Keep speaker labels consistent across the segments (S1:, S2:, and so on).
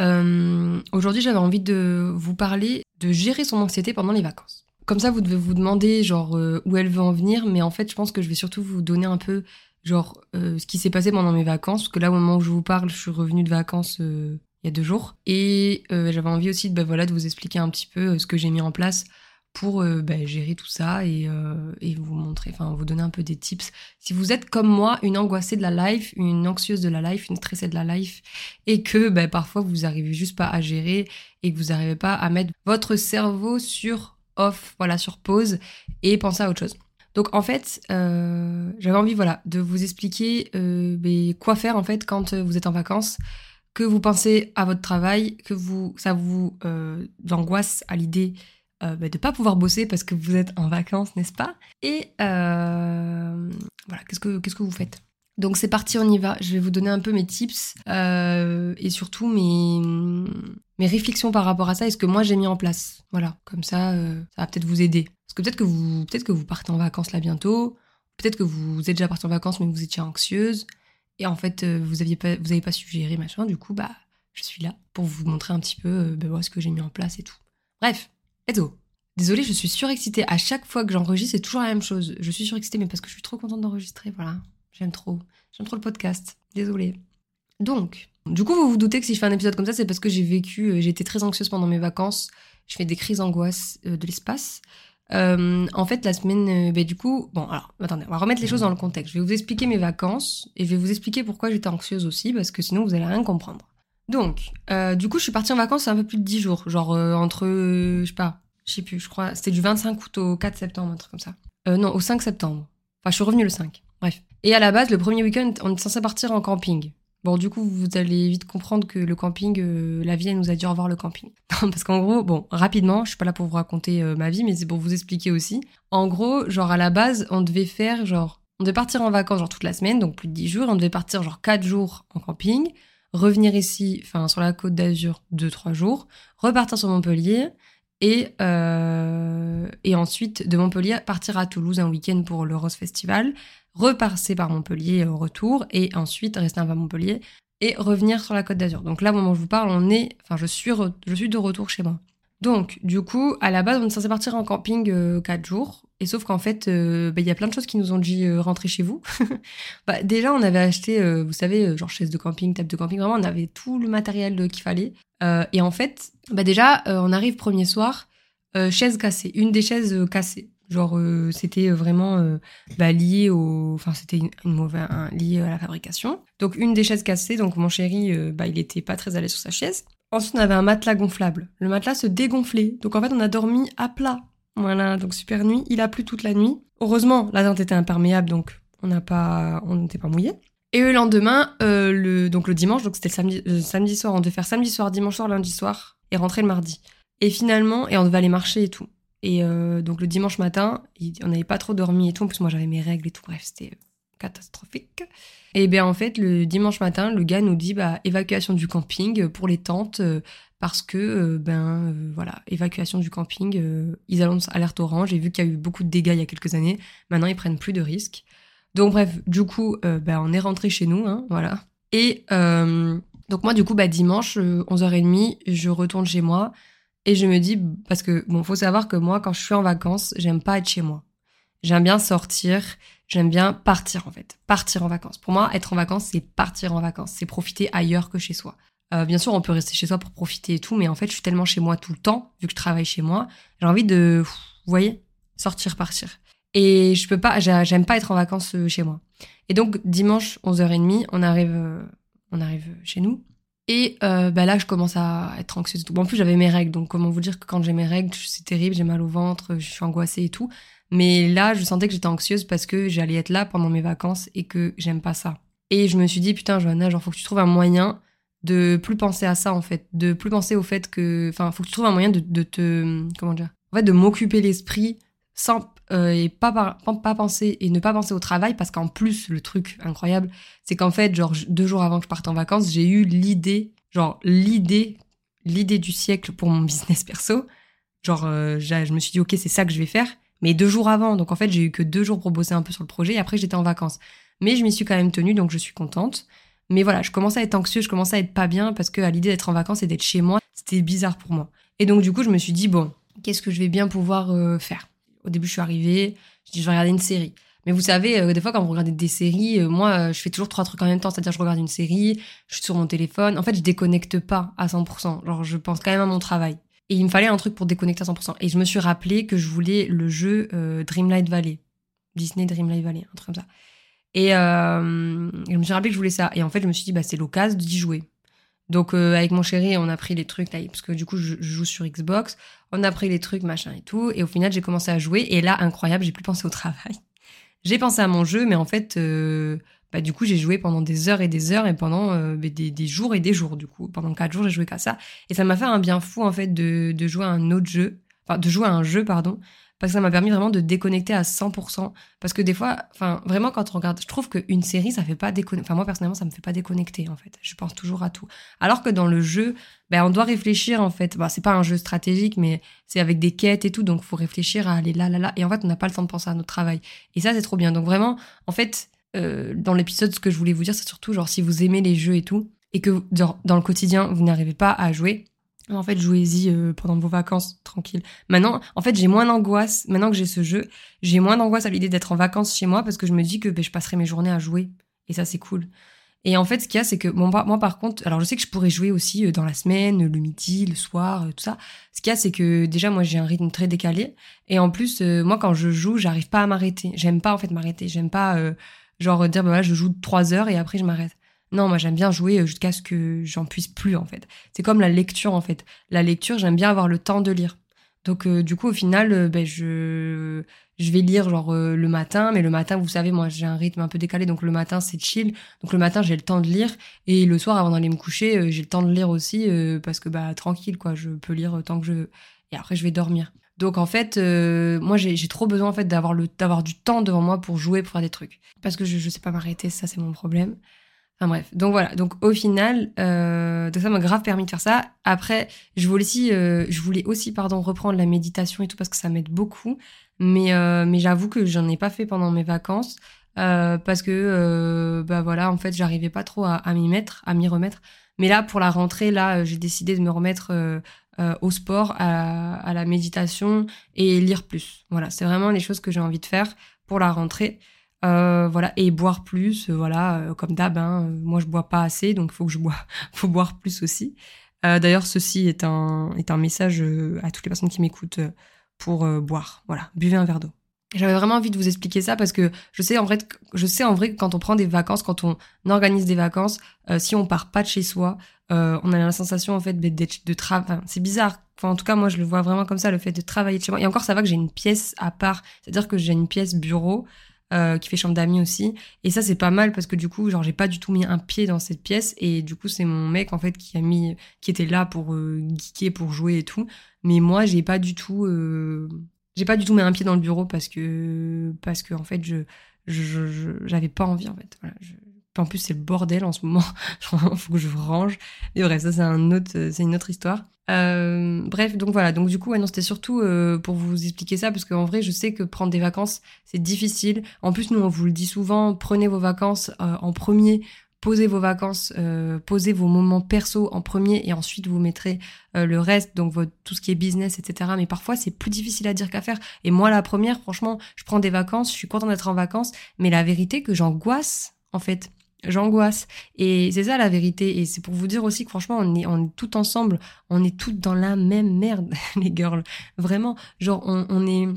S1: Euh, Aujourd'hui j'avais envie de vous parler de gérer son anxiété pendant les vacances. Comme ça vous devez vous demander genre euh, où elle veut en venir, mais en fait je pense que je vais surtout vous donner un peu genre euh, ce qui s'est passé pendant mes vacances, parce que là au moment où je vous parle, je suis revenue de vacances il y a deux jours, et j'avais envie aussi de, bah, de vous expliquer un petit peu ce que j'ai mis en place pour bah, gérer tout ça et, et vous montrer, enfin vous donner un peu des tips. Si vous êtes comme moi, une angoissée de la life, une anxieuse de la life, une stressée de la life, et que bah, parfois vous arrivez juste pas à gérer et que vous n'arrivez pas à mettre votre cerveau sur off, voilà, sur pause et penser à autre chose. Donc en fait, euh, j'avais envie voilà de vous expliquer euh, mais quoi faire en fait quand vous êtes en vacances, que vous pensez à votre travail, que vous ça vous euh, angoisse à l'idée euh, bah, de pas pouvoir bosser parce que vous êtes en vacances, n'est-ce pas? Et euh, voilà, qu'est-ce que qu'est-ce que vous faites? Donc c'est parti, on y va. Je vais vous donner un peu mes tips euh, et surtout mes, réflexions par rapport à ça et ce que moi j'ai mis en place. Voilà, comme ça, ça va peut-être vous aider. Parce que peut-être que vous, peut-être partez en vacances là bientôt. Peut-être que vous êtes déjà parti en vacances mais vous étiez anxieuse et en fait vous aviez pas, vous pas suggéré machin. Du coup bah je suis là pour vous montrer un petit peu bah, ce que j'ai mis en place et tout. Bref, go. Désolée, je suis surexcitée. À chaque fois que j'enregistre, c'est toujours la même chose. Je suis surexcitée, mais parce que je suis trop contente d'enregistrer, voilà. J'aime trop. J'aime trop le podcast. Désolée. Donc, du coup, vous vous doutez que si je fais un épisode comme ça, c'est parce que j'ai vécu, euh, j'ai été très anxieuse pendant mes vacances. Je fais des crises d'angoisse euh, de l'espace. Euh, en fait, la semaine, bah, du coup, bon, alors, attendez, on va remettre les choses dans le contexte. Je vais vous expliquer mes vacances et je vais vous expliquer pourquoi j'étais anxieuse aussi, parce que sinon vous allez rien comprendre. Donc, euh, du coup, je suis partie en vacances un peu plus de 10 jours, genre euh, entre, je sais pas, je sais plus, je crois, c'était du 25 août au 4 septembre, un truc comme ça. non, au 5 septembre. Enfin, je suis revenue le 5. Bref. Et à la base, le premier week-end, on est censé partir en camping. Bon, du coup, vous allez vite comprendre que le camping, euh, la vie, elle nous a au revoir le camping. Parce qu'en gros, bon, rapidement, je suis pas là pour vous raconter euh, ma vie, mais c'est pour vous expliquer aussi. En gros, genre à la base, on devait faire genre, on devait partir en vacances genre toute la semaine, donc plus de 10 jours, on devait partir genre 4 jours en camping, revenir ici, enfin sur la côte d'Azur 2-3 jours, repartir sur Montpellier, et, euh, et ensuite de Montpellier partir à Toulouse un week-end pour le Rose Festival, repasser par Montpellier au retour et ensuite rester un peu à Montpellier et revenir sur la Côte d'Azur. Donc là, au moment où je vous parle, on est, enfin, je suis, je suis de retour chez moi. Donc, du coup, à la base, on est censé partir en camping euh, 4 jours. Et sauf qu'en fait, euh, bah, il y a plein de choses qui nous ont dit euh, rentrer chez vous. bah, déjà, on avait acheté, euh, vous savez, euh, genre chaise de camping, table de camping, vraiment, on avait tout le matériel qu'il fallait. Et en fait, bah, déjà, on arrive premier soir, chaise cassée, une des chaises cassées. Genre, c'était vraiment bah, lié au. Enfin, c'était une, mauvaise. lié à la fabrication. Donc, une des chaises cassées, donc mon chéri, bah, il était pas très l'aise sur sa chaise. Ensuite, on avait un matelas gonflable. Le matelas se dégonflait. Donc, en fait, on a dormi à plat. Voilà, donc super nuit. Il a plu toute la nuit. Heureusement, la tente était imperméable, donc on n'a pas, on n'était pas mouillé. Et le lendemain, euh, le, donc le dimanche, donc c'était samedi, euh, samedi soir, on devait faire samedi soir, dimanche soir, lundi soir, et rentrer le mardi. Et finalement, et on devait aller marcher et tout. Et euh, donc le dimanche matin, on n'avait pas trop dormi et tout. En plus, moi j'avais mes règles et tout. Bref, c'était catastrophique. Et bien en fait, le dimanche matin, le gars nous dit bah, évacuation du camping pour les tentes euh, parce que euh, ben euh, voilà, évacuation du camping. euh, ils annoncent alerte orange. J'ai vu qu'il y a eu beaucoup de dégâts il y a quelques années. Maintenant, ils prennent plus de risques. Donc bref, du coup, euh, ben, on est rentré chez nous, hein, voilà. Et euh, donc moi, du coup, bah, dimanche, euh, 11h30, je retourne chez moi. Et je me dis, parce que, bon, faut savoir que moi, quand je suis en vacances, j'aime pas être chez moi. J'aime bien sortir, j'aime bien partir, en fait. Partir en vacances. Pour moi, être en vacances, c'est partir en vacances. C'est profiter ailleurs que chez soi. Euh, bien sûr, on peut rester chez soi pour profiter et tout, mais en fait, je suis tellement chez moi tout le temps, vu que je travaille chez moi. J'ai envie de, vous voyez, sortir, partir. Et je peux pas, j'aime pas être en vacances euh, chez moi. Et donc, dimanche, 11h30, on arrive, euh, on arrive chez nous. Et euh, bah là, je commence à être anxieuse. Bon, en plus, j'avais mes règles. Donc, comment vous dire que quand j'ai mes règles, c'est terrible, j'ai mal au ventre, je suis angoissée et tout. Mais là, je sentais que j'étais anxieuse parce que j'allais être là pendant mes vacances et que j'aime pas ça. Et je me suis dit, putain, Johanna, genre, faut que tu trouves un moyen de plus penser à ça, en fait. De plus penser au fait que. Enfin, faut que tu trouves un moyen de, de te. Comment dire En fait, de m'occuper l'esprit sans euh, et pas, pas, penser et ne pas penser au travail parce qu'en plus le truc incroyable c'est qu'en fait genre deux jours avant que je parte en vacances j'ai eu l'idée genre l'idée l'idée du siècle pour mon business perso genre euh, je me suis dit ok c'est ça que je vais faire mais deux jours avant donc en fait j'ai eu que deux jours pour bosser un peu sur le projet et après j'étais en vacances mais je m'y suis quand même tenue donc je suis contente mais voilà je commençais à être anxieuse je commençais à être pas bien parce que à l'idée d'être en vacances et d'être chez moi c'était bizarre pour moi et donc du coup je me suis dit bon qu'est-ce que je vais bien pouvoir euh, faire? Au début, je suis arrivée, je dis, je vais regarder une série. Mais vous savez, euh, des fois, quand vous regardez des séries, euh, moi, je fais toujours trois trucs en même temps. C'est-à-dire, je regarde une série, je suis sur mon téléphone. En fait, je déconnecte pas à 100%. Genre, je pense quand même à mon travail. Et il me fallait un truc pour déconnecter à 100%. Et je me suis rappelé que je voulais le jeu Dreamlight Valley. Disney Dreamlight Valley, un truc comme ça. Et je me suis rappelé que je voulais ça. Et en fait, je me suis dit, bah, c'est l'occasion d'y jouer. Donc euh, avec mon chéri, on a pris les trucs là, parce que du coup je, joue sur Xbox, on a pris les trucs machin et tout, et au final j'ai commencé à jouer et là incroyable, j'ai plus pensé au travail. J'ai pensé à mon jeu, mais en fait, euh, bah du coup j'ai joué pendant des heures et des heures et pendant euh, des, jours et des jours du coup. Pendant quatre jours j'ai joué qu'à ça et ça m'a fait un bien fou en fait de, de jouer à un autre jeu, enfin de jouer à un jeu pardon parce que ça m'a permis vraiment de déconnecter à 100%. Parce que des fois, enfin, vraiment, quand on regarde, je trouve qu'une série, ça fait pas déconnecter. Enfin, moi, personnellement, ça me fait pas déconnecter, en fait. Je pense toujours à tout. Alors que dans le jeu, ben, on doit réfléchir, en fait. Bah, c'est pas un jeu stratégique, mais c'est avec des quêtes et tout. Donc, faut réfléchir à aller là, là, là. Et en fait, on n'a pas le temps de penser à notre travail. Et ça, c'est trop bien. Donc, vraiment, en fait, euh, dans l'épisode, ce que je voulais vous dire, c'est surtout, genre, si vous aimez les jeux et tout, et que, dans le quotidien, vous n'arrivez pas à jouer, en fait, jouez-y euh, pendant vos vacances, tranquille. Maintenant, en fait, j'ai moins d'angoisse, maintenant que j'ai ce jeu, j'ai moins d'angoisse à l'idée d'être en vacances chez moi parce que je me dis que ben, je passerai mes journées à jouer. Et ça, c'est cool. Et en fait, ce qu'il y a, c'est que bon, moi, par contre, alors je sais que je pourrais jouer aussi euh, dans la semaine, le midi, le soir, euh, tout ça. Ce qu'il y a, c'est que déjà, moi, j'ai un rythme très décalé. Et en plus, moi, quand je joue, j'arrive pas à m'arrêter. J'aime pas, en fait, m'arrêter. J'aime pas, genre, dire, bah voilà, je joue trois heures et après, je m'arrête. Non, moi j'aime bien jouer euh, jusqu'à ce que j'en puisse plus en fait. C'est comme la lecture en fait. La lecture, j'aime bien avoir le temps de lire. Donc euh, du coup au final, euh, ben, je je vais lire genre le matin, mais le matin vous savez moi j'ai un rythme un peu décalé donc le matin c'est chill. Donc le matin j'ai le temps de lire et le soir avant d'aller me coucher j'ai le temps de lire aussi parce que bah tranquille quoi, je peux lire tant que je et après je vais dormir. Donc en fait, moi j'ai trop besoin en fait d'avoir le d'avoir du temps devant moi pour jouer, pour faire des trucs. Parce que je, je sais pas m'arrêter, ça c'est mon problème. Enfin bref, donc voilà. Donc au final, euh, ça m'a grave permis de faire ça. Après, je voulais aussi, euh, je voulais aussi pardon reprendre la méditation et tout parce que ça m'aide beaucoup. Mais euh, mais j'avoue que j'en ai pas fait pendant mes vacances euh, parce que euh, bah voilà, en fait, j'arrivais pas trop à m'y mettre, à m'y remettre. Mais là, pour la rentrée, là, j'ai décidé de me remettre au sport, à, la méditation et lire plus. Voilà, c'est vraiment les choses que j'ai envie de faire pour la rentrée. Euh, voilà et boire plus euh, voilà euh, comme d'hab hein, moi je bois pas assez donc faut que je bois faut boire plus aussi d'ailleurs ceci est un est un message à toutes les personnes qui m'écoutent pour boire voilà buvez un verre d'eau j'avais vraiment envie de vous expliquer ça parce que je sais en vrai je sais en vrai que quand on prend des vacances quand on organise des vacances si on part pas de chez soi on a la sensation en fait d'être de travail c'est bizarre Enfin, en tout cas, moi, je le vois vraiment comme ça, le fait de travailler de chez moi. Et encore, ça va que j'ai une pièce à part. C'est-à-dire que j'ai une pièce bureau euh, qui fait chambre d'amis aussi. Et ça, c'est pas mal parce que du coup, genre, j'ai pas du tout mis un pied dans cette pièce. Et du coup, c'est mon mec, en fait, qui a mis, qui était là pour euh, geeker, pour jouer et tout. Mais moi, j'ai pas du tout, euh, j'ai pas du tout mis un pied dans le bureau parce que, parce que, en fait, je, j'avais pas envie, en fait. En plus, c'est le bordel en ce moment. Il faut que je range. Et bref, ça, c'est un autre, c'est une autre histoire. Euh, bref, donc voilà. Donc du coup, ouais, non, c'était surtout euh, pour vous expliquer ça parce qu'en vrai, je sais que prendre des vacances, c'est difficile. En plus, nous, on vous le dit souvent, prenez vos vacances euh, en premier. Posez vos vacances, posez vos moments perso en premier et ensuite vous mettrez le reste, donc tout ce qui est business, etc. Mais parfois c'est plus difficile à dire qu'à faire. Et moi, la première, franchement, je prends des vacances, je suis contente d'être en vacances, mais la vérité que j'angoisse en fait j'angoisse. Et c'est ça la vérité. Et c'est pour vous dire aussi que franchement, on est, on ensemble, on est toutes dans la même merde, les girls. Vraiment, genre, on, on est.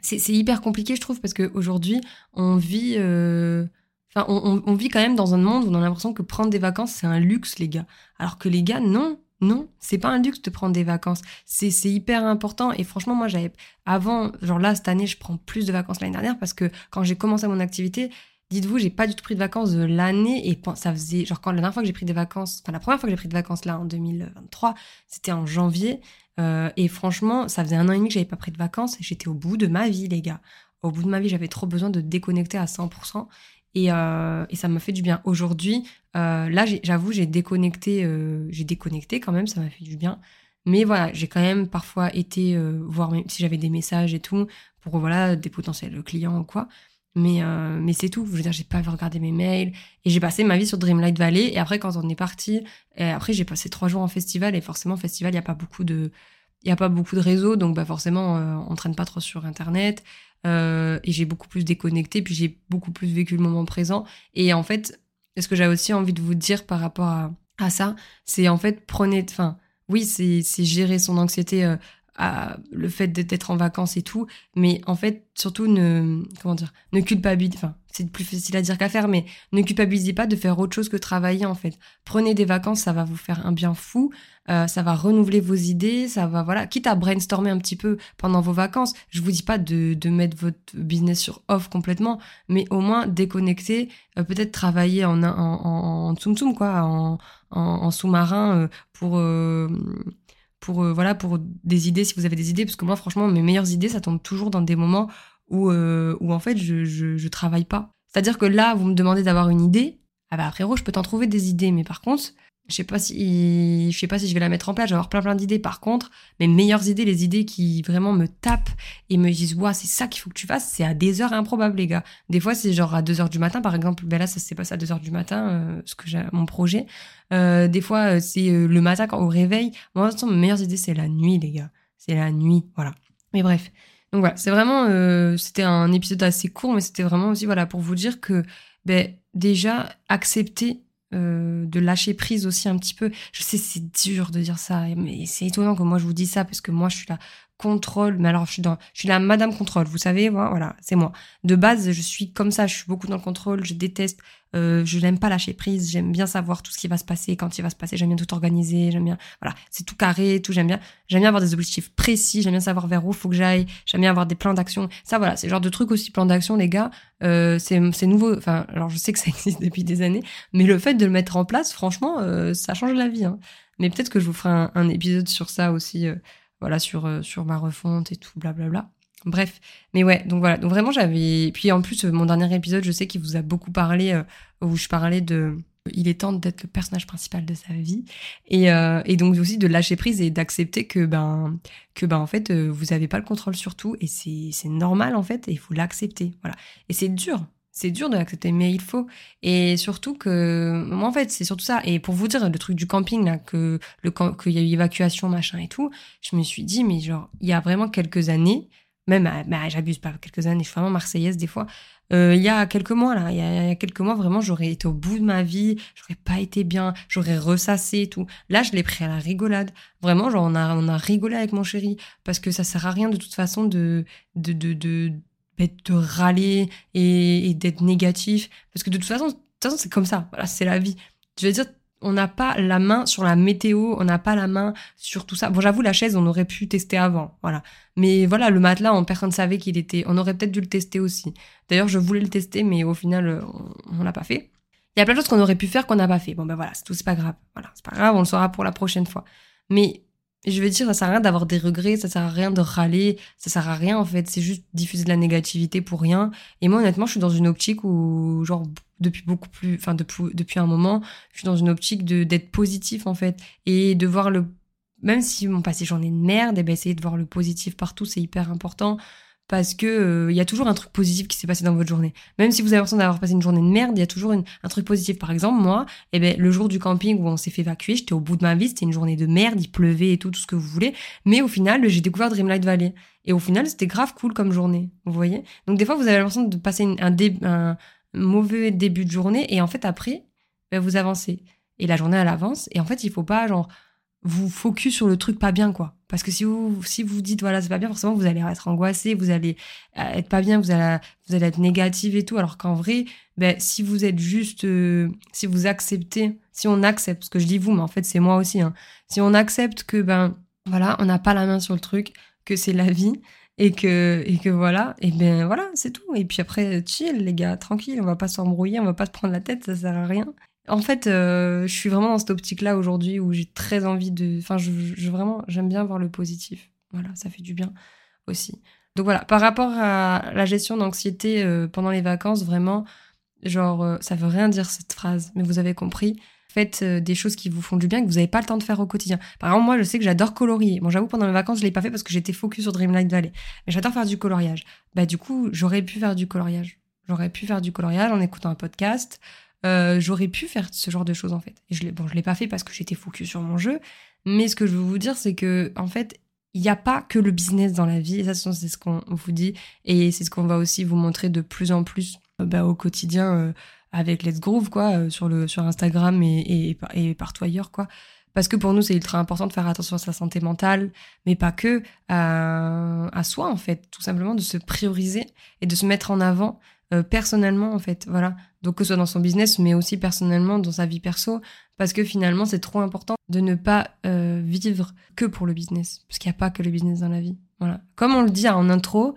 S1: c'est hyper compliqué, je trouve, parce qu'aujourd'hui, on vit. euh, Enfin, on, vit quand même dans un monde où on a l'impression que prendre des vacances, c'est un luxe, les gars. Alors que les gars, non, non, c'est pas un luxe de prendre des vacances. C'est hyper important. Et franchement, moi, j'avais. Avant, genre là, cette année, je prends plus de vacances l'année dernière parce que quand j'ai commencé mon activité, dites-vous, j'ai pas du tout pris de vacances de l'année. Et ça faisait. Genre, quand la dernière fois que j'ai pris des vacances. Enfin, la première fois que j'ai pris de vacances là, en 2023, c'était en janvier. Euh, et franchement, ça faisait un an et demi que j'avais pas pris de vacances j'étais au bout de ma vie, les gars. Au bout de ma vie, j'avais trop besoin de déconnecter à 100%. Et, euh, et ça m'a fait du bien. Aujourd'hui, euh, là, j'avoue, j'ai déconnecté, euh, j'ai déconnecté quand même, ça m'a fait du bien. Mais voilà, j'ai quand même parfois été euh, voir si j'avais des messages et tout pour voilà des potentiels clients ou quoi. Mais euh, mais c'est tout. Je veux dire, j'ai pas regardé mes mails et j'ai passé ma vie sur Dreamlight Valley. Et après, quand on est parti, après j'ai passé trois jours en festival et forcément festival, il y a pas beaucoup de il y a pas beaucoup de réseaux, donc bah forcément euh, on traîne pas trop sur internet. Euh, et j'ai beaucoup plus déconnecté, puis j'ai beaucoup plus vécu le moment présent. Et en fait, ce que j'ai aussi envie de vous dire par rapport à, à ça, c'est en fait, prenez. Enfin, oui, c'est gérer son anxiété, euh, à le fait d'être d'être en vacances et tout, mais en fait, surtout ne. Comment dire Ne culpabilisez. Enfin, c'est plus facile à dire qu'à faire, mais ne culpabilisez pas de faire autre chose que travailler, en fait. Prenez des vacances, ça va vous faire un bien fou. Euh, ça va renouveler vos idées, ça va voilà, quitte à brainstormer un petit peu pendant vos vacances. Je vous dis pas de, de mettre votre business sur off complètement, mais au moins déconnecter, euh, peut-être travailler en, en, en, en tsum tsum, quoi, en, en, sous-marin euh, pour pour voilà pour des idées si vous avez des idées parce que moi franchement mes meilleures idées ça tombe toujours dans des moments où euh, où en fait je, je je travaille pas. C'est-à-dire que là vous me demandez d'avoir une idée, ah bah frérot je peux t'en trouver des idées, mais par contre je sais pas si je sais pas si je vais la mettre en place, je avoir plein plein d'idées. Par contre, mes meilleures idées, les idées qui vraiment me tapent et me disent "Waouh, c'est ça qu'il faut que tu fasses", c'est à des heures improbables les gars. Des fois, c'est genre à 2 heures du matin par exemple. Ben là, ça s'est passé à 2 heures du matin euh, ce que j'ai mon projet. Euh, des fois, euh, c'est euh, le matin quand au réveil. Moi, façon, mes meilleures idées, c'est la nuit les gars. C'est la nuit, voilà. Mais bref. Donc voilà, c'est vraiment euh, c'était un épisode assez court mais c'était vraiment aussi voilà pour vous dire que ben déjà accepter euh, de lâcher prise aussi un petit peu. Je sais, c'est dur de dire ça, mais c'est étonnant que moi je vous dis ça parce que moi je suis la contrôle. Mais alors je suis dans, je suis la Madame contrôle. Vous savez, voilà, c'est moi. De base, je suis comme ça. Je suis beaucoup dans le contrôle. Je déteste. Euh, je n'aime pas lâcher prise. J'aime bien savoir tout ce qui va se passer, quand il va se passer. J'aime bien tout organiser. J'aime bien, voilà, c'est tout carré, tout. J'aime bien. J'aime bien avoir des objectifs précis. J'aime bien savoir vers où faut que j'aille. J'aime bien avoir des plans d'action. Ça, voilà, c'est le genre de truc aussi. Plan d'action, les gars. Euh, c'est c'est nouveau. Enfin, alors je sais que ça existe depuis des années, mais le fait de le mettre en place, franchement, euh, ça change la vie. Hein. Mais peut-être que je vous ferai un, un épisode sur ça aussi, euh, voilà, sur euh, sur ma refonte et tout, blablabla. Bref, mais ouais, donc voilà, donc vraiment j'avais. Puis en plus, mon dernier épisode, je sais qu'il vous a beaucoup parlé, euh, où je parlais de. Il est temps d'être le personnage principal de sa vie, et, euh, et donc aussi de lâcher prise et d'accepter que ben que ben en fait euh, vous avez pas le contrôle sur tout et c'est c'est normal en fait et il faut l'accepter, voilà. Et c'est dur, c'est dur de l'accepter, mais il faut. Et surtout que, moi, en fait, c'est surtout ça. Et pour vous dire, le truc du camping, là, que le qu'il y a eu évacuation, machin et tout, je me suis dit, mais genre, il y a vraiment quelques années, même, ah, bah, j'abuse pas, quelques années, je suis vraiment marseillaise des fois. Euh, il y a quelques mois, là, il y a, quelques mois, vraiment, j'aurais été au bout de ma vie, j'aurais pas été bien, j'aurais ressassé et tout. Là, je l'ai pris à la rigolade. Vraiment, genre, on a, on a rigolé avec mon chéri, parce que ça sert à rien de toute façon de, de, de, de râler et, d'être négatif. Parce que de toute façon, façon c'est comme ça. Voilà, c'est la vie. Je veux dire, on n'a pas la main sur la météo, on n'a pas la main sur tout ça. Bon, j'avoue, la chaise, on aurait pu tester avant. Voilà. Mais voilà, le matelas, on, personne ne savait qu'il était. On aurait peut-être dû le tester aussi. D'ailleurs, je voulais le tester, mais au final, on, on l'a pas fait. Il y a plein de choses qu'on aurait pu faire qu'on n'a pas fait. Bon, ben voilà, c'est tout, c'est pas grave. Voilà, c'est pas grave, on le saura pour la prochaine fois. Mais je veux dire, ça sert à rien d'avoir des regrets, ça sert à rien de râler, ça sert à rien en fait. C'est juste diffuser de la négativité pour rien. Et moi, honnêtement, je suis dans une optique où, genre, depuis beaucoup plus, enfin, depuis, depuis un moment, je suis dans une optique de d'être positif en fait et de voir le, même si mon passé j'en ai de merde, et ben essayer de voir le positif partout, c'est hyper important parce que euh, il y a toujours un truc positif qui s'est passé dans votre journée. Même si vous avez l'impression d'avoir passé une journée de merde, il y a toujours un truc positif. Par exemple, moi, eh ben, le jour du camping où on s'est fait évacuer, j'étais au bout de ma vie, c'était une journée de merde, il pleuvait et tout, tout ce que vous voulez. Mais au final, j'ai découvert Dreamlight Valley. Et au final, c'était grave cool comme journée. Vous voyez Donc des fois, vous avez l'impression de passer un mauvais début de journée et en fait, après, ben, vous avancez. Et la journée, elle avance. Et en fait, il faut pas, genre, vous focus sur le truc pas bien, quoi. Parce que si vous si vous dites voilà c'est pas bien, forcément vous allez être angoissé, vous allez euh, être pas bien, vous allez être négative et tout. Alors qu'en vrai, ben si vous êtes juste, euh, si vous acceptez, si on accepte, ce que je dis vous, mais en fait c'est moi aussi. Hein, si on accepte que ben voilà, on n'a pas la main sur le truc, que c'est la vie et que et que voilà, et ben voilà c'est tout. Et puis après chill les gars, tranquille, on va pas s'embrouiller, on va pas se prendre la tête, ça sert à rien. En fait, euh, je suis vraiment dans cette optique-là aujourd'hui où j'ai très envie de. Enfin, je, je vraiment, j'aime bien voir le positif. Voilà, ça fait du bien aussi. Donc voilà, par rapport à la gestion d'anxiété euh, pendant les vacances, vraiment, genre, euh, ça veut rien dire cette phrase, mais vous avez compris. Faites des choses qui vous font du bien que vous n'avez pas le temps de faire au quotidien. Par exemple, moi, je sais que j'adore colorier. Bon, j'avoue, pendant les vacances, je l'ai pas fait parce que j'étais focus sur Dreamlight Valley. Mais j'adore faire du coloriage. Bah, du coup, j'aurais pu faire du coloriage. J'aurais pu faire du coloriage en écoutant un podcast, euh, j'aurais pu faire ce genre de choses en fait. Et je l'ai, bon, je l'ai pas fait parce que j'étais focus sur mon jeu, mais ce que je veux vous dire, c'est que en fait, il n'y a pas que le business dans la vie. Et ça, c'est ce qu'on vous dit, et c'est ce qu'on va aussi vous montrer de plus en plus euh, bah, au quotidien euh, avec Let's Groove, quoi, sur le sur Instagram et, et, partout ailleurs, quoi. Parce que pour nous, c'est ultra important de faire attention à sa santé mentale, mais pas que à, à soi, en fait. Tout simplement de se prioriser et de se mettre en avant euh, personnellement en fait voilà. Donc que ce soit dans son business mais aussi personnellement dans sa vie perso. Parce que finalement c'est trop important de ne pas euh, vivre que pour le business. Parce qu'il n'y a pas que le business dans la vie. Voilà. Comme on le dit en intro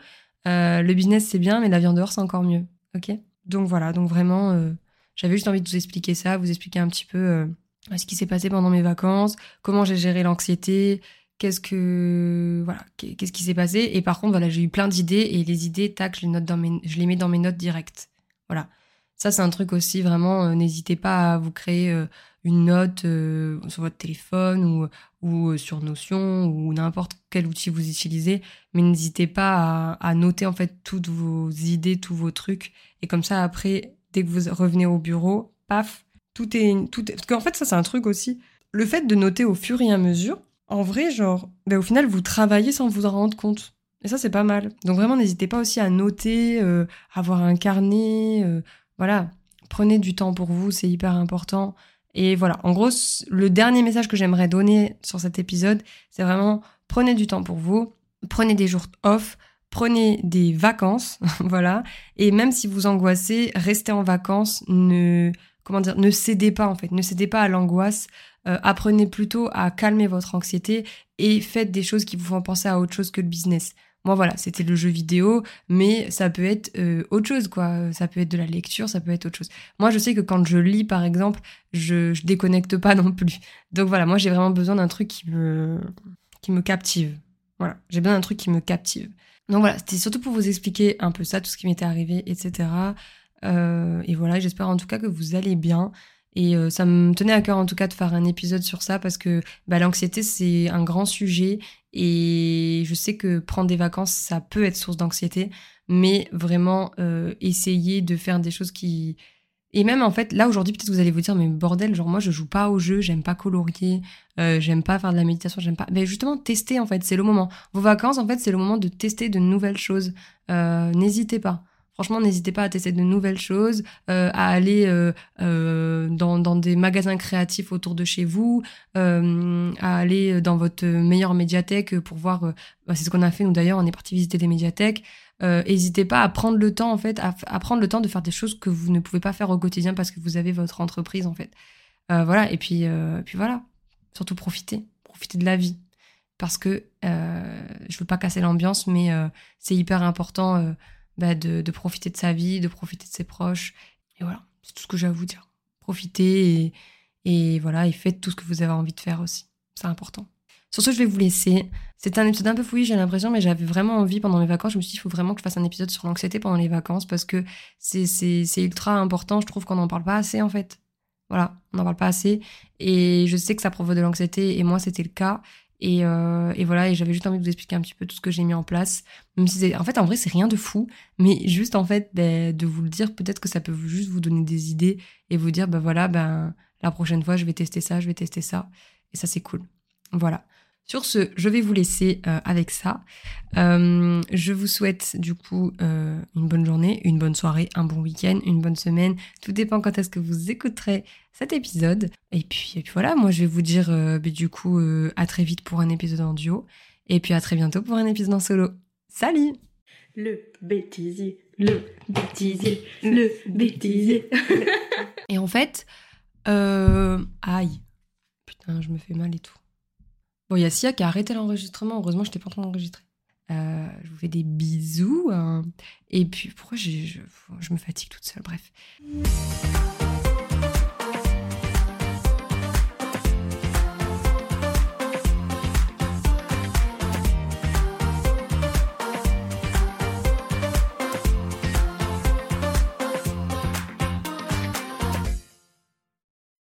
S1: euh, le business c'est bien mais la vie en dehors c'est encore mieux. Ok? Donc voilà. Donc vraiment j'avais juste envie de vous expliquer ça vous expliquer un petit peu ce qui s'est passé pendant mes vacances comment j'ai géré l'anxiété qu'est-ce que voilà qu'est-ce qui s'est passé. Et par contre voilà j'ai eu plein d'idées et les idées tac je les note dans mes je les mets dans mes notes directes. Voilà. Ça c'est un truc aussi vraiment euh, n'hésitez pas à vous créer euh, une note euh, sur votre téléphone ou ou sur Notion ou n'importe quel outil vous utilisez. Mais n'hésitez pas à, à, noter en fait toutes vos idées tous vos trucs. Et comme ça après dès que vous revenez au bureau paf tout est tout est... parce qu'en fait ça c'est un truc aussi. Le fait de noter au fur et à mesure en vrai, genre, ben, au final, vous travaillez sans vous en rendre compte. Et ça, c'est pas mal. Donc vraiment, n'hésitez pas aussi à noter, euh, avoir un carnet. Euh, voilà, prenez du temps pour vous, c'est hyper important. Et voilà, en gros, le dernier message que j'aimerais donner sur cet épisode, c'est vraiment prenez du temps pour vous, prenez des jours off, prenez des vacances, voilà. Et même si vous angoissez, restez en vacances, ne comment dire, ne cédez pas en fait, ne cédez pas à l'angoisse. Euh, apprenez plutôt à calmer votre anxiété et faites des choses qui vous font penser à autre chose que le business. Moi voilà, c'était le jeu vidéo, mais ça peut être euh, autre chose quoi. Ça peut être de la lecture, ça peut être autre chose. Moi je sais que quand je lis par exemple, je, déconnecte pas non plus. Donc voilà, moi j'ai vraiment besoin d'un truc qui me qui me captive. Voilà, j'ai besoin d'un truc qui me captive. Donc voilà, c'était surtout pour vous expliquer un peu ça, tout ce qui m'était arrivé, etc. Euh, et voilà, j'espère en tout cas que vous allez bien. Et euh, ça me tenait à cœur en tout cas de faire un épisode sur ça parce que bah, l'anxiété c'est un grand sujet et je sais que prendre des vacances ça peut être source d'anxiété, mais vraiment euh, essayer de faire des choses qui et même en fait là aujourd'hui peut-être vous allez vous dire mais bordel genre moi je joue pas au jeu, j'aime pas colorier, euh, j'aime pas faire de la méditation, j'aime pas. Mais justement tester en fait c'est le moment. Vos vacances en fait c'est le moment de tester de nouvelles choses. N'hésitez pas. Franchement, n'hésitez pas à tester de nouvelles choses, euh, à aller euh, euh, dans, dans, des magasins créatifs autour de chez vous, euh, à aller dans votre meilleure médiathèque pour voir. Euh, bah, c'est ce qu'on a fait nous d'ailleurs. On est parti visiter des médiathèques. N'hésitez pas à prendre le temps en fait, à, à, prendre le temps de faire des choses que vous ne pouvez pas faire au quotidien parce que vous avez votre entreprise en fait. voilà. Et puis, puis voilà. Surtout profitez, profitez de la vie parce que je veux pas casser l'ambiance, mais c'est hyper important bah, de, profiter de sa vie, de profiter de ses proches. Et voilà, c'est tout ce que j'ai à vous dire. Profitez et, voilà, et faites tout ce que vous avez envie de faire aussi. C'est important. Sur ce, je vais vous laisser. C'est un épisode un peu fouillé, j'ai l'impression, mais j'avais vraiment envie pendant les vacances. Je me suis dit, il faut vraiment que je fasse un épisode sur l'anxiété pendant les vacances parce que c'est ultra important. Je trouve qu'on n'en parle pas assez, en fait. Voilà, on n'en parle pas assez. Et je sais que ça provoque de l'anxiété, et moi, c'était le cas. Et, euh, et, voilà, et j'avais juste envie de vous expliquer un petit peu tout ce que j'ai mis en place. Même si en fait, en vrai, c'est rien de fou, mais juste en fait, ben, de vous le dire, peut-être que ça peut juste vous donner des idées et vous dire, ben voilà, ben la prochaine fois, je vais tester ça, je vais tester ça. Et ça, c'est cool. Voilà. Sur ce, je vais vous laisser euh, avec ça. Euh, je vous souhaite du coup euh, une bonne journée, une bonne soirée, un bon week-end, une bonne semaine. Tout dépend quand est-ce que vous écouterez cet épisode. Et puis, et puis voilà, moi je vais vous dire bah, du coup à très vite pour un épisode en duo. Et puis à très bientôt pour un épisode en solo. Salut
S2: Le bêtisier, le bêtisier, le bêtisier.
S1: et en fait, aïe, putain, je me fais mal et tout. Bon, il y a Sia qui a arrêté l'enregistrement. Heureusement, je n'étais pas en train d'enregistrer. Euh, je vous fais des bisous. Hein. Et puis, pourquoi je, je me fatigue toute seule Bref.